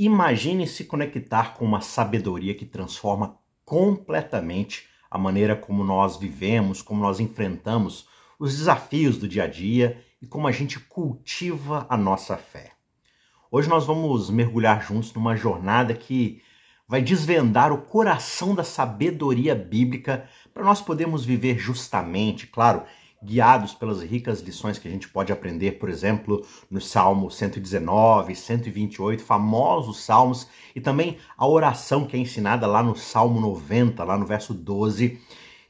Imagine se conectar com uma sabedoria que transforma completamente a maneira como nós vivemos, como nós enfrentamos os desafios do dia a dia e como a gente cultiva a nossa fé. Hoje nós vamos mergulhar juntos numa jornada que vai desvendar o coração da sabedoria bíblica para nós podermos viver justamente, claro, guiados pelas ricas lições que a gente pode aprender, por exemplo, no Salmo 119, 128, famosos salmos, e também a oração que é ensinada lá no Salmo 90, lá no verso 12.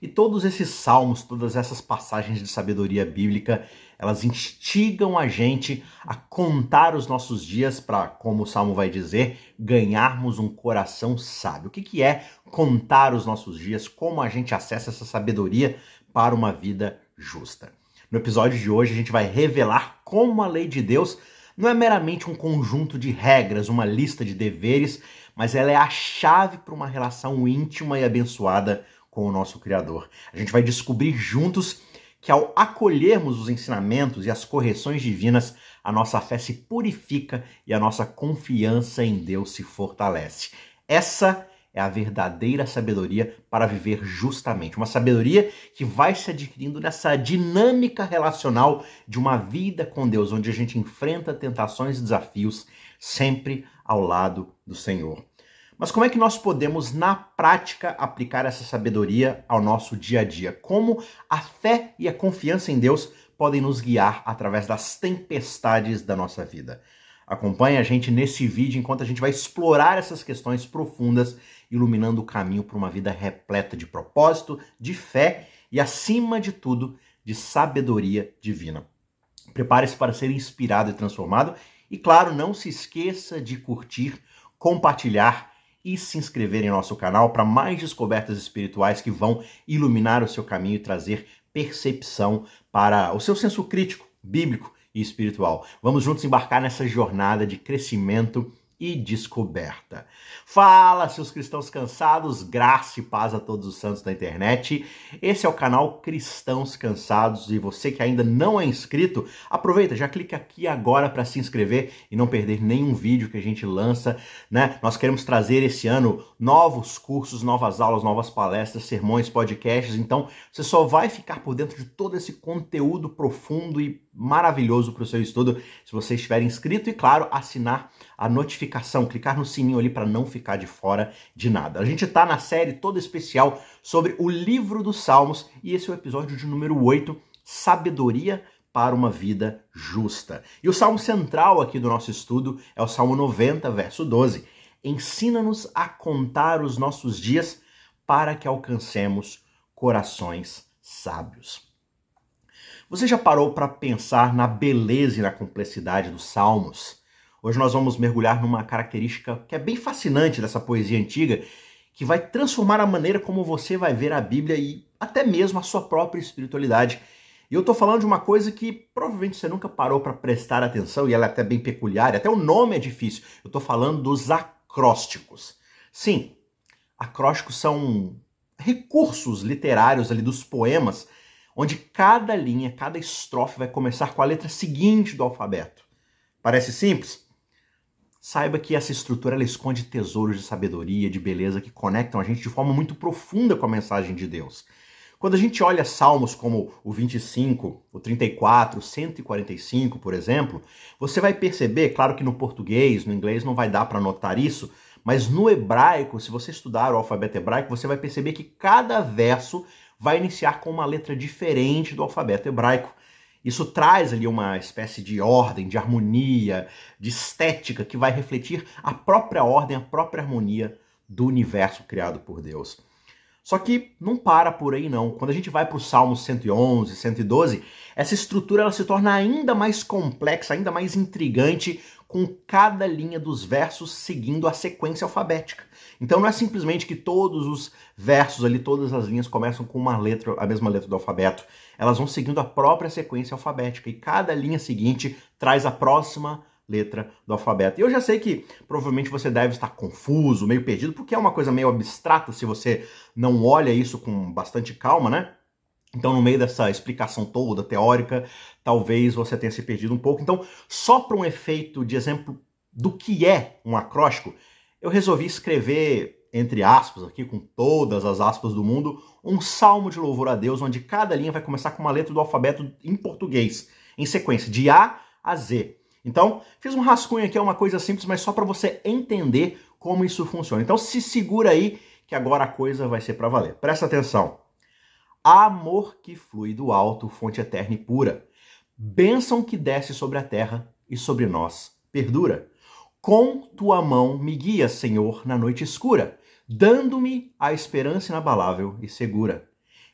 E todos esses salmos, todas essas passagens de sabedoria bíblica, elas instigam a gente a contar os nossos dias para, como o salmo vai dizer, ganharmos um coração sábio. O que, que é contar os nossos dias? Como a gente acessa essa sabedoria para uma vida justa. No episódio de hoje, a gente vai revelar como a lei de Deus não é meramente um conjunto de regras, uma lista de deveres, mas ela é a chave para uma relação íntima e abençoada com o nosso Criador. A gente vai descobrir juntos que ao acolhermos os ensinamentos e as correções divinas, a nossa fé se purifica e a nossa confiança em Deus se fortalece. Essa é a verdadeira sabedoria para viver justamente. Uma sabedoria que vai se adquirindo nessa dinâmica relacional de uma vida com Deus, onde a gente enfrenta tentações e desafios sempre ao lado do Senhor. Mas como é que nós podemos, na prática, aplicar essa sabedoria ao nosso dia a dia? Como a fé e a confiança em Deus podem nos guiar através das tempestades da nossa vida? Acompanhe a gente nesse vídeo enquanto a gente vai explorar essas questões profundas, iluminando o caminho para uma vida repleta de propósito, de fé e, acima de tudo, de sabedoria divina. Prepare-se para ser inspirado e transformado. E, claro, não se esqueça de curtir, compartilhar e se inscrever em nosso canal para mais descobertas espirituais que vão iluminar o seu caminho e trazer percepção para o seu senso crítico, bíblico e espiritual. Vamos juntos embarcar nessa jornada de crescimento e descoberta. Fala, seus cristãos cansados, graça e paz a todos os santos da internet. Esse é o canal Cristãos Cansados e você que ainda não é inscrito, aproveita, já clica aqui agora para se inscrever e não perder nenhum vídeo que a gente lança, né? Nós queremos trazer esse ano novos cursos, novas aulas, novas palestras, sermões, podcasts, então você só vai ficar por dentro de todo esse conteúdo profundo e maravilhoso para o seu estudo se você estiver inscrito e, claro, assinar a notificação, clicar no sininho ali para não ficar de fora de nada. A gente está na série toda especial sobre o livro dos Salmos e esse é o episódio de número 8, Sabedoria para uma vida justa. E o salmo central aqui do nosso estudo é o Salmo 90, verso 12. Ensina-nos a contar os nossos dias para que alcancemos corações sábios. Você já parou para pensar na beleza e na complexidade dos salmos? Hoje nós vamos mergulhar numa característica que é bem fascinante dessa poesia antiga, que vai transformar a maneira como você vai ver a Bíblia e até mesmo a sua própria espiritualidade. E eu estou falando de uma coisa que provavelmente você nunca parou para prestar atenção e ela é até bem peculiar, até o nome é difícil. Eu estou falando dos acrósticos. Sim, acrósticos são recursos literários ali dos poemas onde cada linha, cada estrofe vai começar com a letra seguinte do alfabeto. Parece simples? Saiba que essa estrutura ela esconde tesouros de sabedoria, de beleza que conectam a gente de forma muito profunda com a mensagem de Deus. Quando a gente olha salmos como o 25, o 34, o 145, por exemplo, você vai perceber, claro que no português, no inglês não vai dar para notar isso, mas no hebraico, se você estudar o alfabeto hebraico, você vai perceber que cada verso vai iniciar com uma letra diferente do alfabeto hebraico. Isso traz ali uma espécie de ordem, de harmonia, de estética que vai refletir a própria ordem, a própria harmonia do universo criado por Deus. Só que não para por aí não. Quando a gente vai para o Salmo 111, 112, essa estrutura ela se torna ainda mais complexa, ainda mais intrigante, com cada linha dos versos seguindo a sequência alfabética. Então não é simplesmente que todos os versos ali, todas as linhas começam com uma letra, a mesma letra do alfabeto. Elas vão seguindo a própria sequência alfabética e cada linha seguinte traz a próxima letra do alfabeto. E eu já sei que provavelmente você deve estar confuso, meio perdido, porque é uma coisa meio abstrata se você não olha isso com bastante calma, né? Então, no meio dessa explicação toda teórica, talvez você tenha se perdido um pouco. Então, só para um efeito de exemplo do que é um acróstico, eu resolvi escrever, entre aspas, aqui com todas as aspas do mundo, um salmo de louvor a Deus, onde cada linha vai começar com uma letra do alfabeto em português, em sequência, de A a Z. Então, fiz um rascunho aqui, é uma coisa simples, mas só para você entender como isso funciona. Então, se segura aí, que agora a coisa vai ser para valer. Presta atenção. Amor que flui do alto, fonte eterna e pura. Bênção que desce sobre a terra e sobre nós perdura. Com tua mão me guia, Senhor, na noite escura, dando-me a esperança inabalável e segura.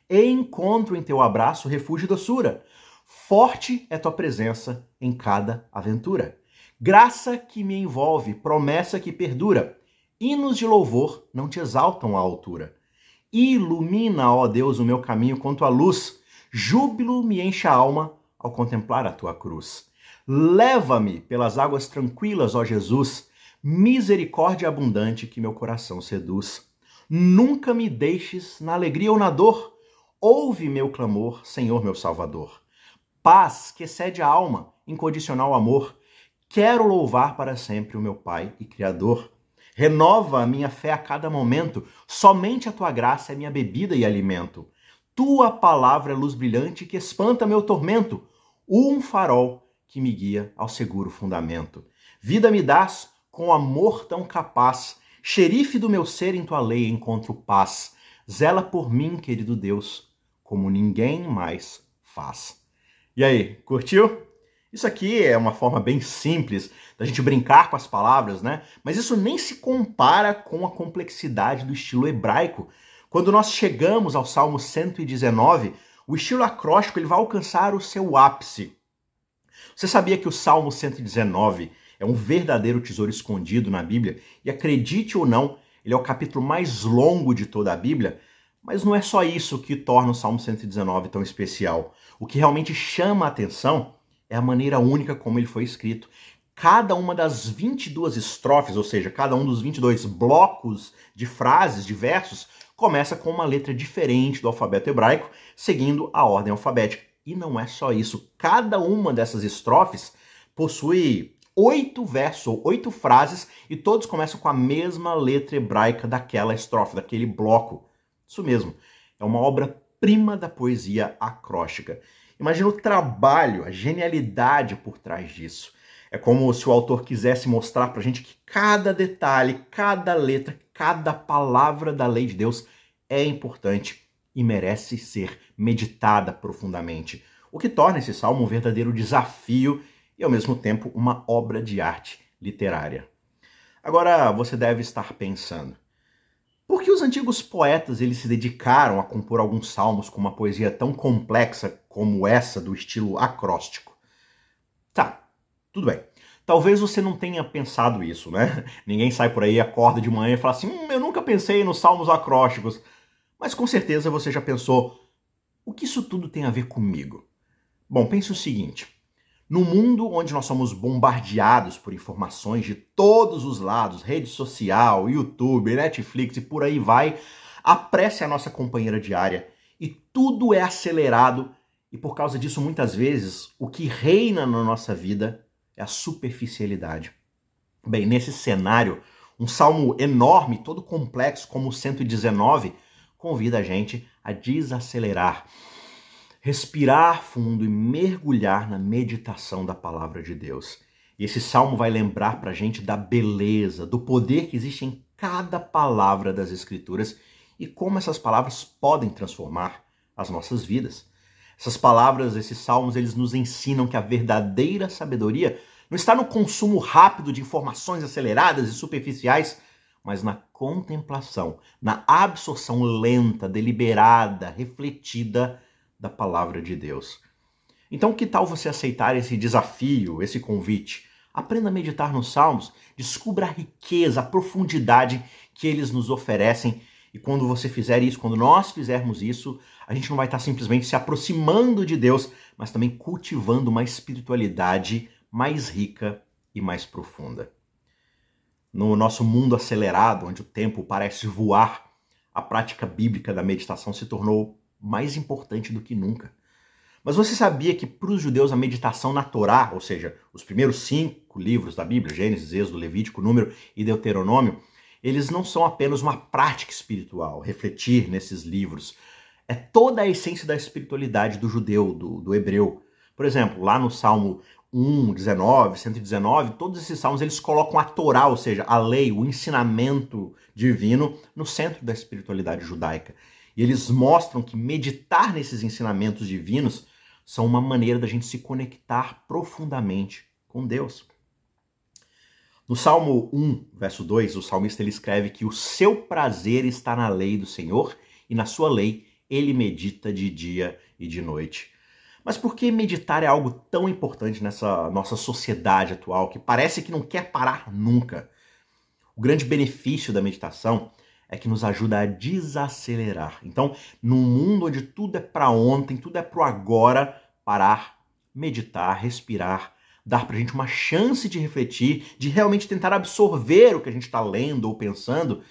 E encontro em teu abraço refúgio e doçura. Forte é tua presença em cada aventura. Graça que me envolve, promessa que perdura. Hinos de louvor não te exaltam à altura. Ilumina, ó Deus, o meu caminho com tua luz. Júbilo me enche a alma ao contemplar a tua cruz. Leva-me pelas águas tranquilas, ó Jesus, misericórdia abundante que meu coração seduz. Nunca me deixes na alegria ou na dor. Ouve meu clamor, Senhor meu Salvador paz que excede a alma, incondicional amor. Quero louvar para sempre o meu Pai e Criador. Renova a minha fé a cada momento, somente a tua graça é minha bebida e alimento. Tua palavra é luz brilhante que espanta meu tormento, um farol que me guia ao seguro fundamento. Vida me dás com amor tão capaz, xerife do meu ser em tua lei encontro paz. Zela por mim, querido Deus, como ninguém mais faz. E aí, curtiu? Isso aqui é uma forma bem simples da gente brincar com as palavras, né? Mas isso nem se compara com a complexidade do estilo hebraico. Quando nós chegamos ao Salmo 119, o estilo acróstico ele vai alcançar o seu ápice. Você sabia que o Salmo 119 é um verdadeiro tesouro escondido na Bíblia? E acredite ou não, ele é o capítulo mais longo de toda a Bíblia, mas não é só isso que torna o Salmo 119 tão especial. O que realmente chama a atenção é a maneira única como ele foi escrito. Cada uma das 22 estrofes, ou seja, cada um dos 22 blocos de frases, de versos, começa com uma letra diferente do alfabeto hebraico, seguindo a ordem alfabética. E não é só isso. Cada uma dessas estrofes possui oito versos, ou oito frases, e todos começam com a mesma letra hebraica daquela estrofe, daquele bloco. Isso mesmo, é uma obra-prima da poesia acróstica. Imagina o trabalho, a genialidade por trás disso. É como se o autor quisesse mostrar para a gente que cada detalhe, cada letra, cada palavra da lei de Deus é importante e merece ser meditada profundamente, o que torna esse salmo um verdadeiro desafio e, ao mesmo tempo, uma obra de arte literária. Agora você deve estar pensando: por que os antigos poetas eles se dedicaram a compor alguns salmos com uma poesia tão complexa como essa do estilo acróstico? Tá, tudo bem. Talvez você não tenha pensado isso, né? Ninguém sai por aí, acorda de manhã e fala assim: hum, eu nunca pensei nos salmos acrósticos. Mas com certeza você já pensou: o que isso tudo tem a ver comigo? Bom, pense o seguinte: no mundo onde nós somos bombardeados por informações de todos os lados, rede social, YouTube, Netflix e por aí vai, a pressa é a nossa companheira diária e tudo é acelerado e por causa disso muitas vezes o que reina na nossa vida é a superficialidade. Bem, nesse cenário, um salmo enorme, todo complexo como o 119, convida a gente a desacelerar respirar fundo e mergulhar na meditação da palavra de Deus. E esse salmo vai lembrar para a gente da beleza, do poder que existe em cada palavra das Escrituras e como essas palavras podem transformar as nossas vidas. Essas palavras, esses salmos, eles nos ensinam que a verdadeira sabedoria não está no consumo rápido de informações aceleradas e superficiais, mas na contemplação, na absorção lenta, deliberada, refletida da palavra de Deus. Então, que tal você aceitar esse desafio, esse convite? Aprenda a meditar nos Salmos, descubra a riqueza, a profundidade que eles nos oferecem. E quando você fizer isso, quando nós fizermos isso, a gente não vai estar simplesmente se aproximando de Deus, mas também cultivando uma espiritualidade mais rica e mais profunda. No nosso mundo acelerado, onde o tempo parece voar, a prática bíblica da meditação se tornou mais importante do que nunca. Mas você sabia que para os judeus a meditação na Torá, ou seja, os primeiros cinco livros da Bíblia, Gênesis, Êxodo, Levítico, Número e Deuteronômio, eles não são apenas uma prática espiritual, refletir nesses livros. É toda a essência da espiritualidade do judeu, do, do hebreu. Por exemplo, lá no Salmo 1, 19, 119, todos esses salmos eles colocam a Torá, ou seja, a lei, o ensinamento divino, no centro da espiritualidade judaica. E eles mostram que meditar nesses ensinamentos divinos são uma maneira da gente se conectar profundamente com Deus. No Salmo 1, verso 2, o salmista ele escreve que o seu prazer está na lei do Senhor e na sua lei ele medita de dia e de noite. Mas por que meditar é algo tão importante nessa nossa sociedade atual que parece que não quer parar nunca? O grande benefício da meditação é que nos ajuda a desacelerar. Então, num mundo onde tudo é para ontem, tudo é para o agora, parar, meditar, respirar, dar para a gente uma chance de refletir, de realmente tentar absorver o que a gente está lendo ou pensando,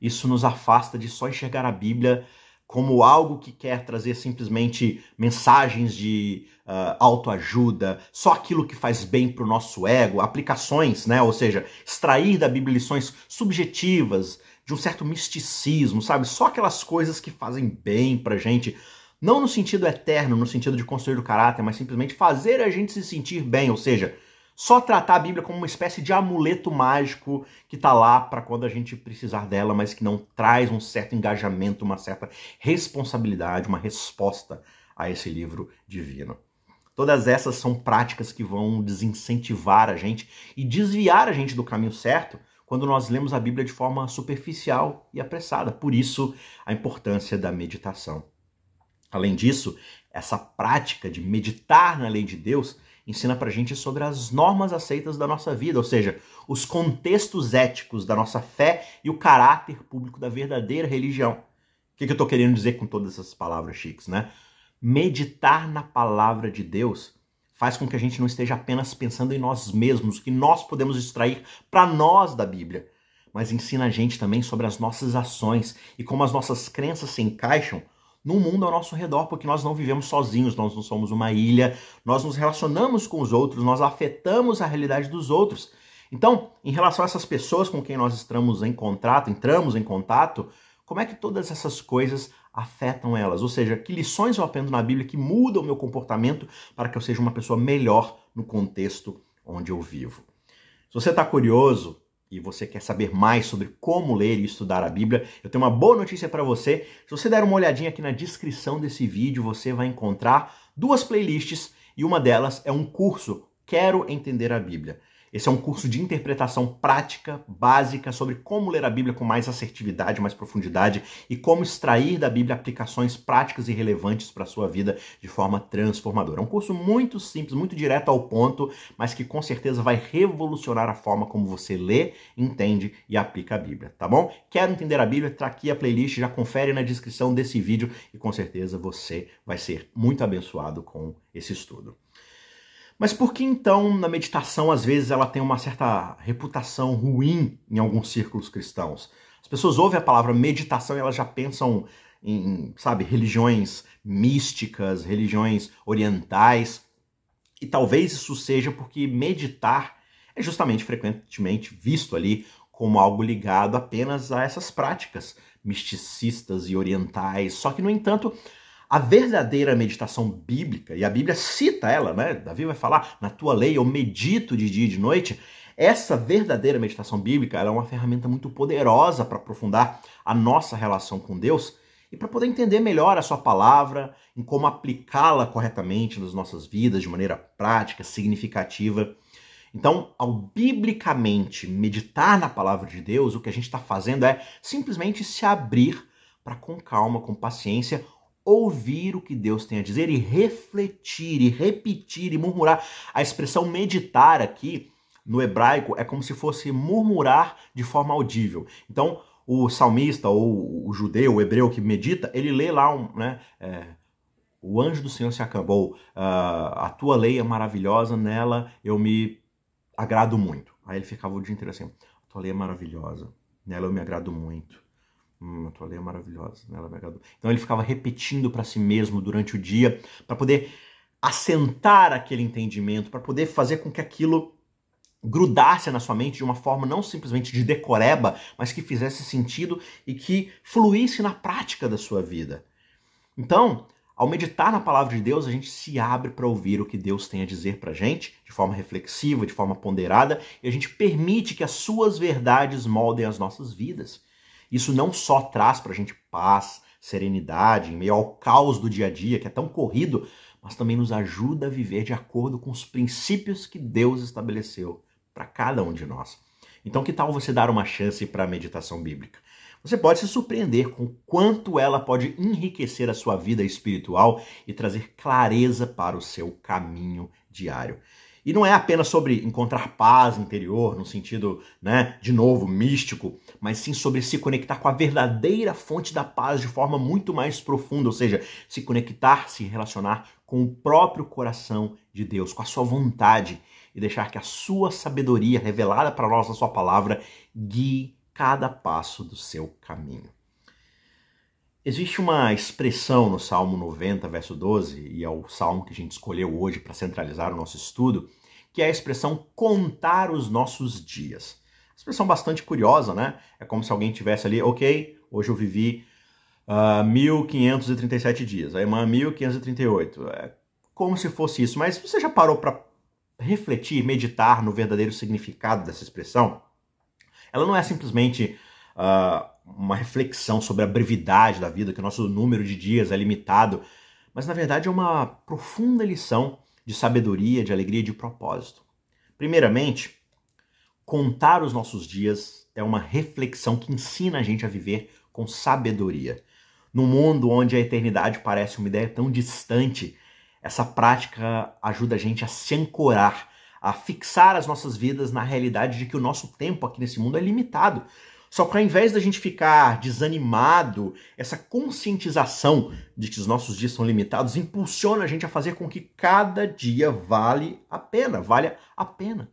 isso nos afasta de só enxergar a Bíblia como algo que quer trazer simplesmente mensagens de uh, autoajuda, só aquilo que faz bem para o nosso ego, aplicações, né? Ou seja, extrair da Bíblia lições subjetivas, de um certo misticismo, sabe? Só aquelas coisas que fazem bem para gente não no sentido eterno, no sentido de construir o caráter, mas simplesmente fazer a gente se sentir bem, ou seja, só tratar a Bíblia como uma espécie de amuleto mágico que está lá para quando a gente precisar dela, mas que não traz um certo engajamento, uma certa responsabilidade, uma resposta a esse livro divino. Todas essas são práticas que vão desincentivar a gente e desviar a gente do caminho certo quando nós lemos a Bíblia de forma superficial e apressada. Por isso, a importância da meditação. Além disso, essa prática de meditar na lei de Deus ensina pra gente sobre as normas aceitas da nossa vida, ou seja, os contextos éticos da nossa fé e o caráter público da verdadeira religião. O que, que eu estou querendo dizer com todas essas palavras chiques, né? Meditar na palavra de Deus faz com que a gente não esteja apenas pensando em nós mesmos, o que nós podemos extrair para nós da Bíblia, mas ensina a gente também sobre as nossas ações e como as nossas crenças se encaixam no mundo ao nosso redor, porque nós não vivemos sozinhos, nós não somos uma ilha, nós nos relacionamos com os outros, nós afetamos a realidade dos outros. Então, em relação a essas pessoas com quem nós estamos em contato, entramos em contato, como é que todas essas coisas afetam elas? Ou seja, que lições eu aprendo na Bíblia que mudam o meu comportamento para que eu seja uma pessoa melhor no contexto onde eu vivo? Se você está curioso e você quer saber mais sobre como ler e estudar a Bíblia, eu tenho uma boa notícia para você. Se você der uma olhadinha aqui na descrição desse vídeo, você vai encontrar duas playlists e uma delas é um curso Quero Entender a Bíblia. Esse é um curso de interpretação prática, básica, sobre como ler a Bíblia com mais assertividade, mais profundidade e como extrair da Bíblia aplicações práticas e relevantes para a sua vida de forma transformadora. É um curso muito simples, muito direto ao ponto, mas que com certeza vai revolucionar a forma como você lê, entende e aplica a Bíblia, tá bom? Quer entender a Bíblia? Tá aqui a playlist, já confere na descrição desse vídeo e com certeza você vai ser muito abençoado com esse estudo. Mas por que então na meditação às vezes ela tem uma certa reputação ruim em alguns círculos cristãos? As pessoas ouvem a palavra meditação e elas já pensam em, sabe, religiões místicas, religiões orientais. E talvez isso seja porque meditar é justamente frequentemente visto ali como algo ligado apenas a essas práticas misticistas e orientais. Só que, no entanto, a verdadeira meditação bíblica, e a Bíblia cita ela, né? Davi vai falar, na tua lei eu medito de dia e de noite. Essa verdadeira meditação bíblica é uma ferramenta muito poderosa para aprofundar a nossa relação com Deus e para poder entender melhor a sua palavra, em como aplicá-la corretamente nas nossas vidas de maneira prática, significativa. Então, ao biblicamente meditar na palavra de Deus, o que a gente está fazendo é simplesmente se abrir para, com calma, com paciência, ouvir o que Deus tem a dizer e refletir e repetir e murmurar. A expressão meditar aqui no hebraico é como se fosse murmurar de forma audível. Então, o salmista ou o judeu, o hebreu que medita, ele lê lá um, né, é, o anjo do Senhor se acabou, uh, a tua lei é maravilhosa, nela eu me agrado muito. Aí ele ficava o dia inteiro assim, a tua lei é maravilhosa, nela eu me agrado muito. Hum, a tua lei é maravilhosa, né? ela me agradou. Então ele ficava repetindo para si mesmo durante o dia, para poder assentar aquele entendimento, para poder fazer com que aquilo grudasse na sua mente de uma forma não simplesmente de decoreba, mas que fizesse sentido e que fluísse na prática da sua vida. Então, ao meditar na palavra de Deus, a gente se abre para ouvir o que Deus tem a dizer para a gente, de forma reflexiva, de forma ponderada, e a gente permite que as suas verdades moldem as nossas vidas. Isso não só traz para a gente paz, serenidade, em meio ao caos do dia a dia, que é tão corrido, mas também nos ajuda a viver de acordo com os princípios que Deus estabeleceu para cada um de nós. Então, que tal você dar uma chance para a meditação bíblica? Você pode se surpreender com quanto ela pode enriquecer a sua vida espiritual e trazer clareza para o seu caminho diário. E não é apenas sobre encontrar paz interior, no sentido, né, de novo, místico, mas sim sobre se conectar com a verdadeira fonte da paz de forma muito mais profunda, ou seja, se conectar, se relacionar com o próprio coração de Deus, com a sua vontade e deixar que a sua sabedoria revelada para nós na sua palavra guie cada passo do seu caminho. Existe uma expressão no Salmo 90, verso 12, e é o salmo que a gente escolheu hoje para centralizar o nosso estudo, que é a expressão contar os nossos dias. Expressão bastante curiosa, né? É como se alguém tivesse ali, ok, hoje eu vivi uh, ah, 1537 dias, aí uma 1538. É como se fosse isso, mas você já parou para refletir, meditar no verdadeiro significado dessa expressão? Ela não é simplesmente. Uh, uma reflexão sobre a brevidade da vida, que o nosso número de dias é limitado, mas na verdade é uma profunda lição de sabedoria, de alegria e de propósito. Primeiramente, contar os nossos dias é uma reflexão que ensina a gente a viver com sabedoria. Num mundo onde a eternidade parece uma ideia tão distante, essa prática ajuda a gente a se ancorar, a fixar as nossas vidas na realidade de que o nosso tempo aqui nesse mundo é limitado. Só que ao invés da gente ficar desanimado, essa conscientização de que os nossos dias são limitados impulsiona a gente a fazer com que cada dia vale a pena, vale a pena.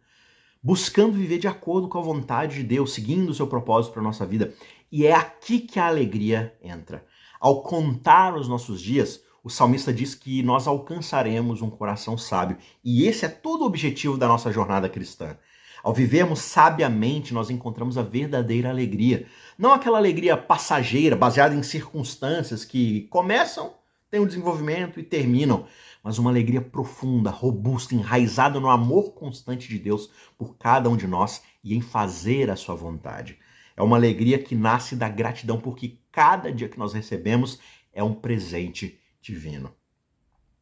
Buscando viver de acordo com a vontade de Deus, seguindo o seu propósito para a nossa vida. E é aqui que a alegria entra. Ao contar os nossos dias, o salmista diz que nós alcançaremos um coração sábio. E esse é todo o objetivo da nossa jornada cristã. Ao vivermos sabiamente, nós encontramos a verdadeira alegria. Não aquela alegria passageira, baseada em circunstâncias que começam, têm um desenvolvimento e terminam, mas uma alegria profunda, robusta, enraizada no amor constante de Deus por cada um de nós e em fazer a sua vontade. É uma alegria que nasce da gratidão, porque cada dia que nós recebemos é um presente divino.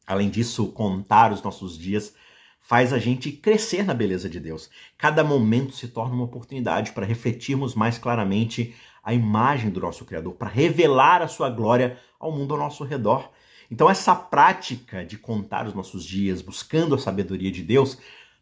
Além disso, contar os nossos dias faz a gente crescer na beleza de Deus. Cada momento se torna uma oportunidade para refletirmos mais claramente a imagem do nosso Criador, para revelar a sua glória ao mundo ao nosso redor. Então, essa prática de contar os nossos dias, buscando a sabedoria de Deus,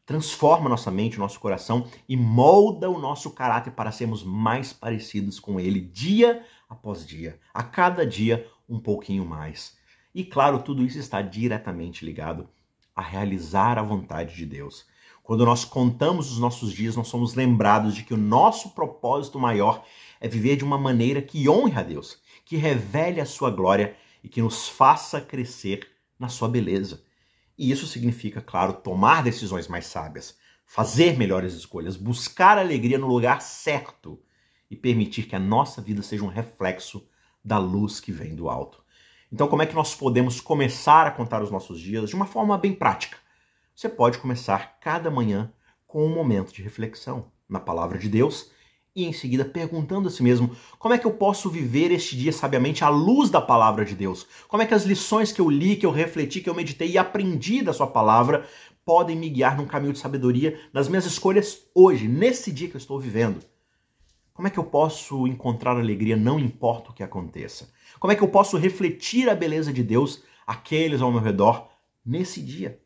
transforma nossa mente, nosso coração e molda o nosso caráter para sermos mais parecidos com Ele dia após dia, a cada dia um pouquinho mais. E claro, tudo isso está diretamente ligado a realizar a vontade de Deus. Quando nós contamos os nossos dias, nós somos lembrados de que o nosso propósito maior é viver de uma maneira que honre a Deus, que revele a sua glória e que nos faça crescer na sua beleza. E isso significa, claro, tomar decisões mais sábias, fazer melhores escolhas, buscar alegria no lugar certo e permitir que a nossa vida seja um reflexo da luz que vem do alto. Então, como é que nós podemos começar a contar os nossos dias de uma forma bem prática? Você pode começar cada manhã com um momento de reflexão na palavra de Deus e em seguida perguntando a si mesmo: como é que eu posso viver este dia sabiamente à luz da palavra de Deus? Como é que as lições que eu li, que eu refleti, que eu meditei e aprendi da sua palavra podem me guiar num caminho de sabedoria nas minhas escolhas hoje, nesse dia que eu estou vivendo? Como é que eu posso encontrar alegria não importa o que aconteça? Como é que eu posso refletir a beleza de Deus àqueles ao meu redor nesse dia?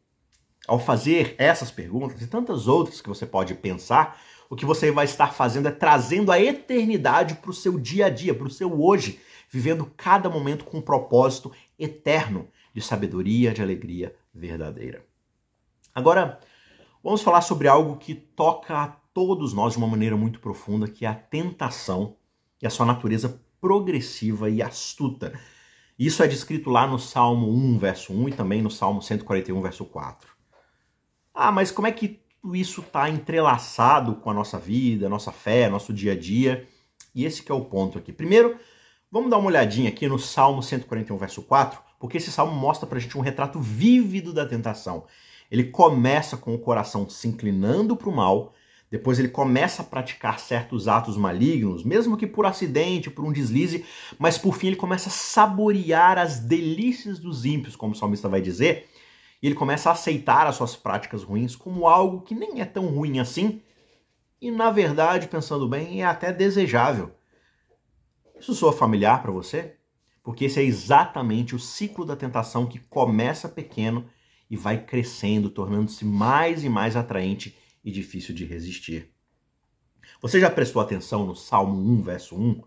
Ao fazer essas perguntas e tantas outras que você pode pensar, o que você vai estar fazendo é trazendo a eternidade para o seu dia a dia, para o seu hoje, vivendo cada momento com um propósito eterno de sabedoria, de alegria verdadeira. Agora, vamos falar sobre algo que toca a todos nós de uma maneira muito profunda, que é a tentação e a sua natureza progressiva e astuta. Isso é descrito lá no Salmo 1, verso 1 e também no Salmo 141, verso 4. Ah, mas como é que tudo isso está entrelaçado com a nossa vida, nossa fé, nosso dia a dia? E esse é o ponto aqui. Primeiro, vamos dar uma olhadinha aqui no Salmo 141, verso 4, porque esse salmo mostra para a gente um retrato vívido da tentação. Ele começa com o coração se inclinando para o mal, depois ele começa a praticar certos atos malignos, mesmo que por acidente, por um deslize, mas por fim ele começa a saborear as delícias dos ímpios, como o salmista vai dizer, e ele começa a aceitar as suas práticas ruins como algo que nem é tão ruim assim, e na verdade, pensando bem, é até desejável. Isso soa familiar para você? Porque esse é exatamente o ciclo da tentação que começa pequeno e vai crescendo, tornando-se mais e mais atraente e difícil de resistir. Você já prestou atenção no Salmo 1, verso 1?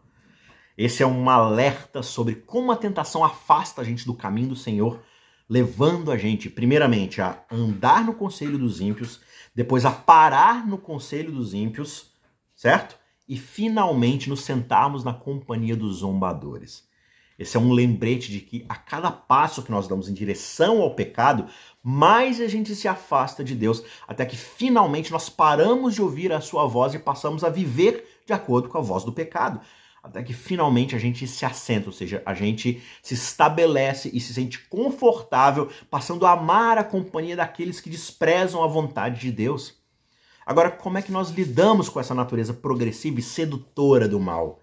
Esse é um alerta sobre como a tentação afasta a gente do caminho do Senhor, levando a gente, primeiramente, a andar no conselho dos ímpios, depois a parar no conselho dos ímpios, certo? E finalmente nos sentarmos na companhia dos zombadores. Esse é um lembrete de que a cada passo que nós damos em direção ao pecado, mais a gente se afasta de Deus, até que finalmente nós paramos de ouvir a sua voz e passamos a viver de acordo com a voz do pecado. Até que finalmente a gente se assenta, ou seja, a gente se estabelece e se sente confortável, passando a amar a companhia daqueles que desprezam a vontade de Deus. Agora, como é que nós lidamos com essa natureza progressiva e sedutora do mal?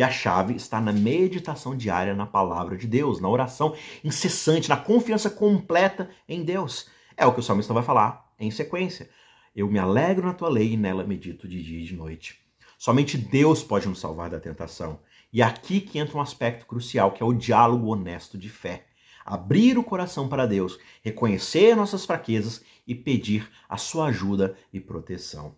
E a chave está na meditação diária na palavra de Deus, na oração incessante, na confiança completa em Deus. É o que o salmista vai falar em sequência. Eu me alegro na tua lei e nela medito de dia e de noite. Somente Deus pode nos salvar da tentação. E é aqui que entra um aspecto crucial, que é o diálogo honesto de fé. Abrir o coração para Deus, reconhecer nossas fraquezas e pedir a sua ajuda e proteção.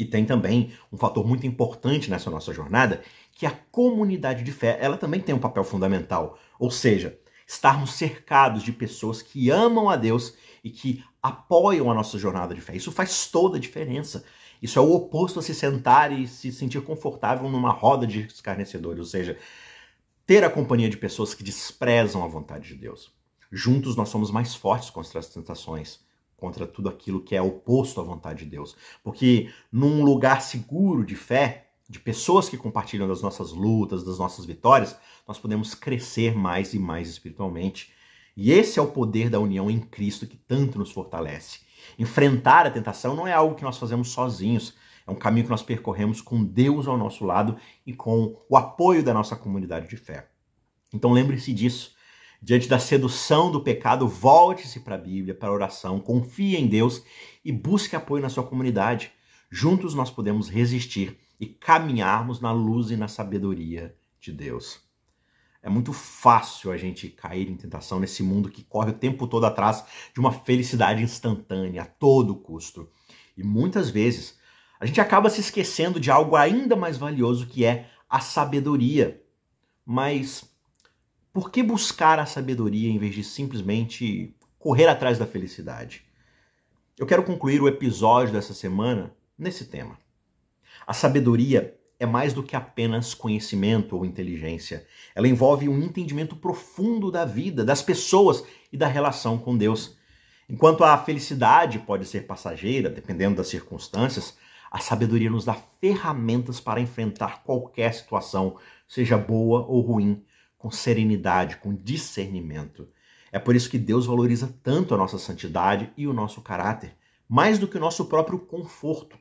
E tem também um fator muito importante nessa nossa jornada, que a comunidade de fé, ela também tem um papel fundamental. Ou seja, estarmos cercados de pessoas que amam a Deus e que apoiam a nossa jornada de fé. Isso faz toda a diferença. Isso é o oposto a se sentar e se sentir confortável numa roda de escarnecedores, ou seja, ter a companhia de pessoas que desprezam a vontade de Deus. Juntos nós somos mais fortes contra as tentações contra tudo aquilo que é oposto à vontade de Deus. Porque num lugar seguro de fé, de pessoas que compartilham das nossas lutas, das nossas vitórias, nós podemos crescer mais e mais espiritualmente. E esse é o poder da união em Cristo que tanto nos fortalece. Enfrentar a tentação não é algo que nós fazemos sozinhos, é um caminho que nós percorremos com Deus ao nosso lado e com o apoio da nossa comunidade de fé. Então lembre-se disso. Diante da sedução do pecado, volte-se para a Bíblia, para a oração, confie em Deus e busque apoio na sua comunidade. Juntos nós podemos resistir e caminharmos na luz e na sabedoria de Deus. É muito fácil a gente cair em tentação nesse mundo que corre o tempo todo atrás de uma felicidade instantânea, a todo custo. E muitas vezes a gente acaba se esquecendo de algo ainda mais valioso que é a sabedoria. Mas por que buscar a sabedoria em vez de simplesmente correr atrás da felicidade? Eu quero concluir o episódio dessa semana nesse tema. A sabedoria é mais do que apenas conhecimento ou inteligência. Ela envolve um entendimento profundo da vida, das pessoas e da relação com Deus. Enquanto a felicidade pode ser passageira, dependendo das circunstâncias, a sabedoria nos dá ferramentas para enfrentar qualquer situação, seja boa ou ruim, com serenidade, com discernimento. É por isso que Deus valoriza tanto a nossa santidade e o nosso caráter, mais do que o nosso próprio conforto.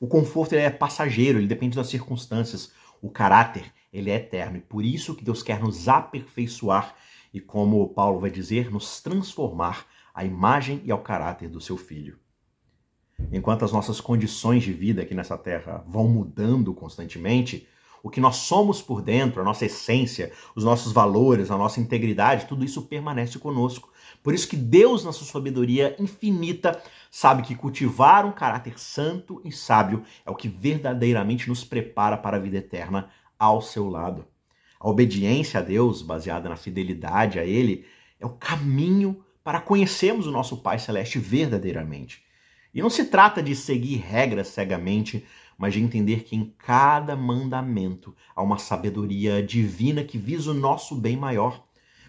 O conforto é passageiro, ele depende das circunstâncias. O caráter, ele é eterno e por isso que Deus quer nos aperfeiçoar e como Paulo vai dizer, nos transformar à imagem e ao caráter do seu filho. Enquanto as nossas condições de vida aqui nessa terra vão mudando constantemente, o que nós somos por dentro, a nossa essência, os nossos valores, a nossa integridade, tudo isso permanece conosco. Por isso que Deus, na sua sabedoria infinita, sabe que cultivar um caráter santo e sábio é o que verdadeiramente nos prepara para a vida eterna ao seu lado. A obediência a Deus, baseada na fidelidade a Ele, é o caminho para conhecermos o nosso Pai Celeste verdadeiramente. E não se trata de seguir regras cegamente, mas de entender que em cada mandamento há uma sabedoria divina que visa o nosso bem maior.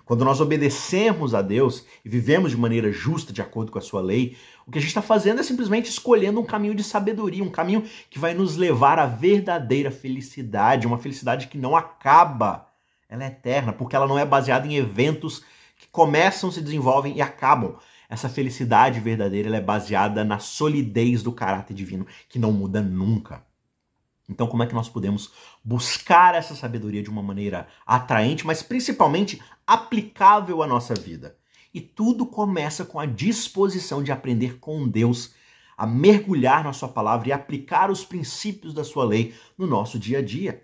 Quando nós obedecemos a Deus e vivemos de maneira justa, de acordo com a sua lei, o que a gente está fazendo é simplesmente escolhendo um caminho de sabedoria, um caminho que vai nos levar à verdadeira felicidade, uma felicidade que não acaba, ela é eterna, porque ela não é baseada em eventos que começam, se desenvolvem e acabam. Essa felicidade verdadeira é baseada na solidez do caráter divino, que não muda nunca. Então, como é que nós podemos buscar essa sabedoria de uma maneira atraente, mas principalmente aplicável à nossa vida? E tudo começa com a disposição de aprender com Deus, a mergulhar na Sua palavra e aplicar os princípios da Sua lei no nosso dia a dia.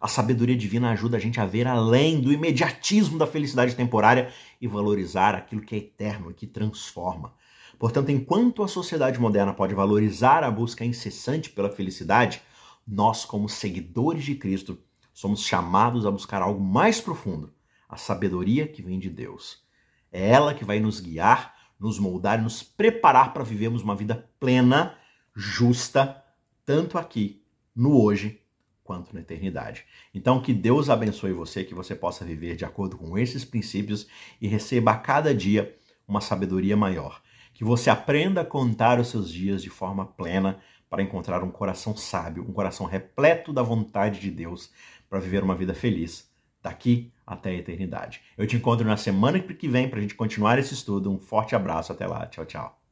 A sabedoria divina ajuda a gente a ver além do imediatismo da felicidade temporária e valorizar aquilo que é eterno e que transforma. Portanto, enquanto a sociedade moderna pode valorizar a busca incessante pela felicidade, nós, como seguidores de Cristo, somos chamados a buscar algo mais profundo, a sabedoria que vem de Deus. É ela que vai nos guiar, nos moldar nos preparar para vivermos uma vida plena, justa, tanto aqui, no hoje, quanto na eternidade. Então, que Deus abençoe você, que você possa viver de acordo com esses princípios e receba a cada dia uma sabedoria maior. Que você aprenda a contar os seus dias de forma plena, para encontrar um coração sábio, um coração repleto da vontade de Deus para viver uma vida feliz daqui até a eternidade. Eu te encontro na semana que vem para a gente continuar esse estudo. Um forte abraço, até lá, tchau, tchau.